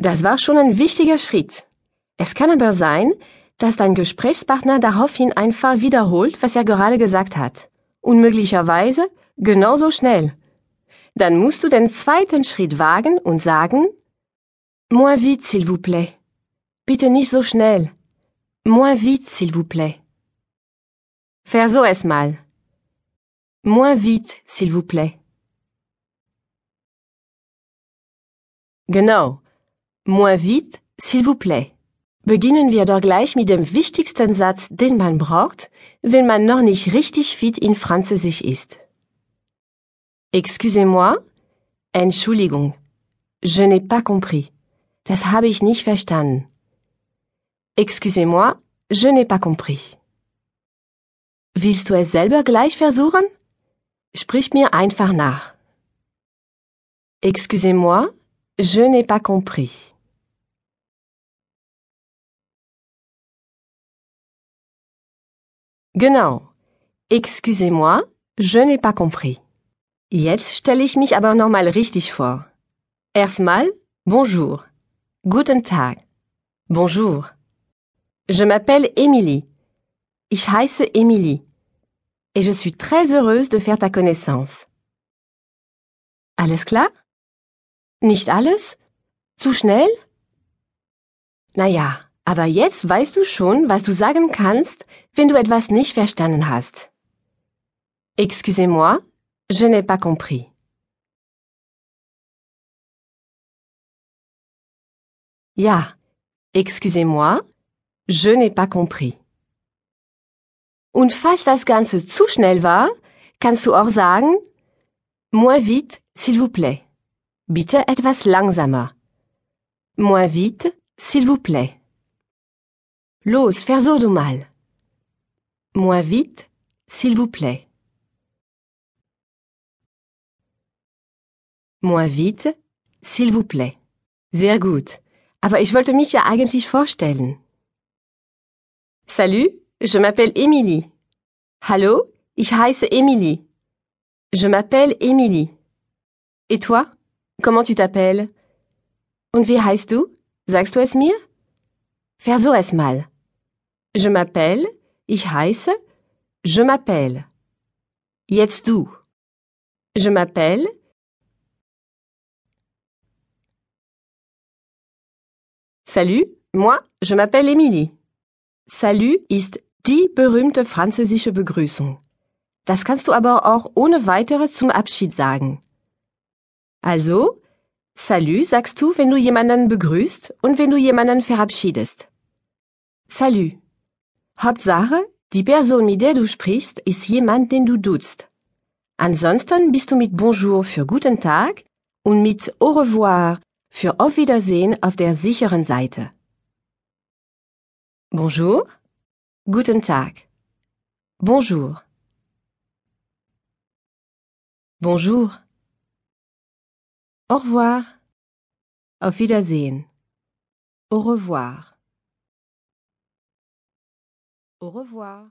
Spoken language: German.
Das war schon ein wichtiger Schritt. Es kann aber sein, dass dein Gesprächspartner daraufhin einfach wiederholt, was er gerade gesagt hat. Und möglicherweise genauso schnell. Dann musst du den zweiten Schritt wagen und sagen, Moins vite, s'il vous plaît. Bitte nicht so schnell. Moins vite, s'il vous plaît. Versuch es mal. Moins vite, s'il vous plaît. Genau. Moins vite, s'il vous plaît. Beginnen wir doch gleich mit dem wichtigsten Satz, den man braucht, wenn man noch nicht richtig fit in Französisch ist. Excusez-moi, Entschuldigung. Je n'ai pas compris. Das habe ich nicht verstanden. Excusez-moi, je n'ai pas compris. Willst du es selber gleich versuchen? Sprich mir einfach nach. Excusez-moi, je n'ai pas compris. Genau. Excusez-moi, je n'ai pas compris. Jetzt stelle ich mich aber nochmal richtig vor. Erstmal, bonjour. Guten Tag. Bonjour. Je m'appelle Émilie. Ich heiße Émilie. Et je suis très heureuse de faire ta connaissance. Alles klar? Nicht alles? Zu schnell? Naja, aber jetzt weißt du schon, was du sagen kannst, wenn du etwas nicht verstanden hast. Excusez-moi, je n'ai pas compris. Ja, excusez-moi, je n'ai pas compris. Und falls das Ganze zu schnell war, kannst du auch sagen, moins vite, s'il vous plaît. Bitte etwas langsamer. Moins vite, s'il vous plaît. Los, versuch du mal. Moins vite, s'il vous plaît. Moins vite, s'il vous plaît. Sehr gut. Aber ich wollte mich ja eigentlich vorstellen. Salut, je m'appelle Émilie. Hallo, ich heiße Émilie. Je m'appelle Émilie. Et toi? Comment tu t'appelles? Und wie heißt du? Sagst du es mir? Versuch es mal. Je m'appelle, ich heiße, je m'appelle. Jetzt du. Je m'appelle. Salut, moi, je m'appelle Émilie. Salut ist die berühmte französische Begrüßung. Das kannst du aber auch ohne weiteres zum Abschied sagen. Also, Salut sagst du, wenn du jemanden begrüßt und wenn du jemanden verabschiedest. Salut. Hauptsache, die Person, mit der du sprichst, ist jemand, den du duzt. Ansonsten bist du mit Bonjour für guten Tag und mit Au revoir für Auf Wiedersehen auf der sicheren Seite. Bonjour. Guten Tag. Bonjour. Bonjour. Au revoir. Auf Wiedersehen. Au revoir. Au revoir.